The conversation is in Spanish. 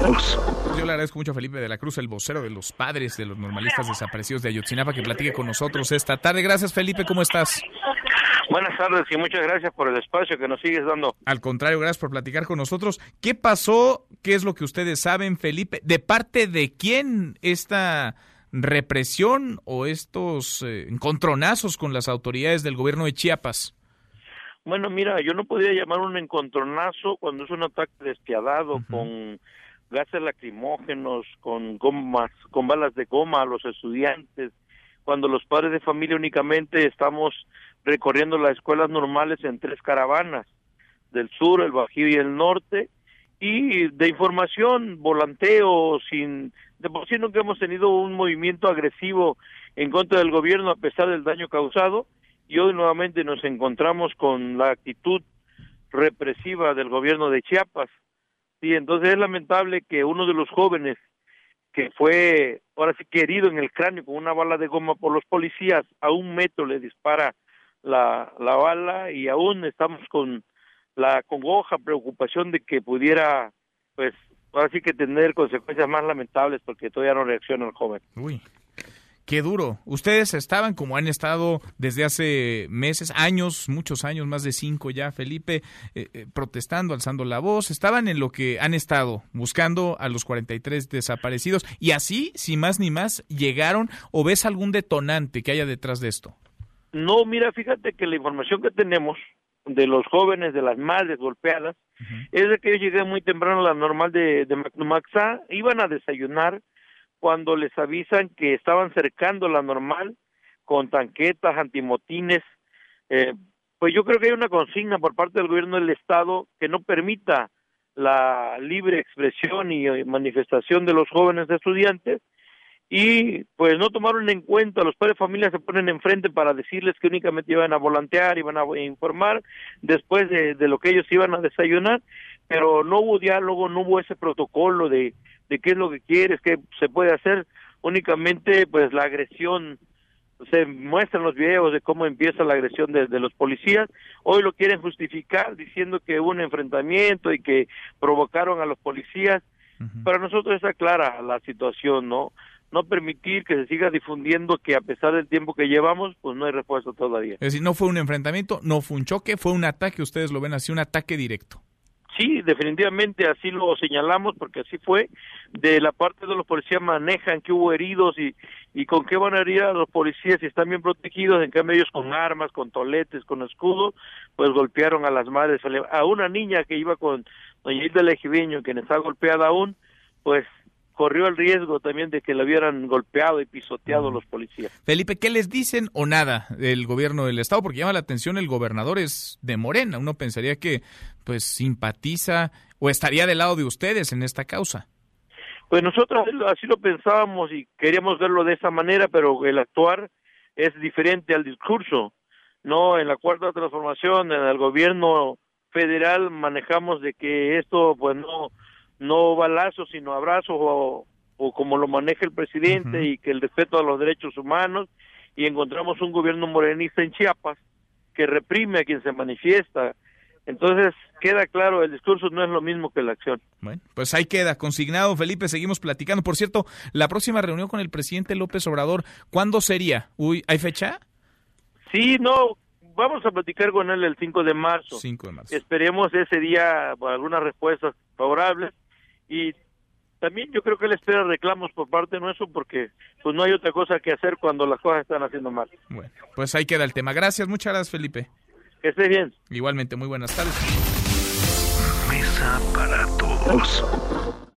Yo le agradezco mucho a Felipe de la Cruz, el vocero de los padres de los normalistas desaparecidos de Ayotzinapa, que platique con nosotros esta tarde. Gracias, Felipe, ¿cómo estás? Buenas tardes y muchas gracias por el espacio que nos sigues dando. Al contrario, gracias por platicar con nosotros. ¿Qué pasó? ¿Qué es lo que ustedes saben, Felipe? ¿De parte de quién esta represión o estos eh, encontronazos con las autoridades del gobierno de Chiapas? Bueno, mira, yo no podría llamar un encontronazo cuando es un ataque despiadado con gases lacrimógenos, con gomas, con balas de goma a los estudiantes, cuando los padres de familia únicamente estamos recorriendo las escuelas normales en tres caravanas, del sur, el bajío y el norte, y de información, volanteo, sin, de por sí nunca hemos tenido un movimiento agresivo en contra del gobierno a pesar del daño causado, y hoy nuevamente nos encontramos con la actitud represiva del gobierno de Chiapas. Y entonces es lamentable que uno de los jóvenes que fue ahora sí que herido en el cráneo con una bala de goma por los policías, a un metro le dispara la, la bala y aún estamos con la congoja, preocupación de que pudiera, pues, ahora sí que tener consecuencias más lamentables porque todavía no reacciona el joven. Uy, qué duro. Ustedes estaban como han estado desde hace meses, años, muchos años, más de cinco ya, Felipe, eh, eh, protestando, alzando la voz. Estaban en lo que han estado, buscando a los 43 desaparecidos. Y así, sin más ni más, llegaron o ves algún detonante que haya detrás de esto. No, mira, fíjate que la información que tenemos de los jóvenes, de las madres golpeadas, es de que yo llegué muy temprano a la normal de, de Macnumaxá, iban a desayunar cuando les avisan que estaban cercando la normal con tanquetas, antimotines. Eh, pues yo creo que hay una consigna por parte del gobierno del Estado que no permita la libre expresión y manifestación de los jóvenes estudiantes y pues no tomaron en cuenta, los padres de familia se ponen enfrente para decirles que únicamente iban a volantear, iban a informar después de, de lo que ellos iban a desayunar, pero no hubo diálogo, no hubo ese protocolo de, de qué es lo que quieres, qué se puede hacer, únicamente pues la agresión, se muestran los videos de cómo empieza la agresión de, de los policías, hoy lo quieren justificar diciendo que hubo un enfrentamiento y que provocaron a los policías, para nosotros está clara la situación, ¿no? no permitir que se siga difundiendo que a pesar del tiempo que llevamos, pues no hay respuesta todavía. Es decir, no fue un enfrentamiento, no fue un choque, fue un ataque, ustedes lo ven así, un ataque directo. Sí, definitivamente así lo señalamos porque así fue. De la parte de los policías manejan que hubo heridos y, y con qué van a herir a los policías si están bien protegidos, en cambio ellos con armas, con toletes, con escudos, pues golpearon a las madres. A una niña que iba con doña Hilda Lejiveño, quien está golpeada aún, pues corrió el riesgo también de que la hubieran golpeado y pisoteado los policías. Felipe, ¿qué les dicen o nada del gobierno del estado? Porque llama la atención el gobernador es de Morena. Uno pensaría que pues simpatiza o estaría del lado de ustedes en esta causa. Pues nosotros así lo pensábamos y queríamos verlo de esa manera, pero el actuar es diferente al discurso. No, en la cuarta transformación, en el gobierno federal manejamos de que esto pues no no balazos sino abrazos o, o como lo maneja el presidente y que el respeto a los derechos humanos y encontramos un gobierno morenista en Chiapas que reprime a quien se manifiesta. Entonces, queda claro, el discurso no es lo mismo que la acción. Bueno, pues ahí queda, consignado, Felipe, seguimos platicando. Por cierto, la próxima reunión con el presidente López Obrador, ¿cuándo sería? Uy, ¿hay fecha? Sí, no, vamos a platicar con él el 5 de marzo. 5 de marzo. Esperemos ese día algunas respuestas favorables también yo creo que él espera reclamos por parte nuestro porque pues no hay otra cosa que hacer cuando las cosas están haciendo mal. Bueno, pues ahí queda el tema. Gracias, muchas gracias, Felipe. Que esté bien. Igualmente, muy buenas tardes. Mesa para todos.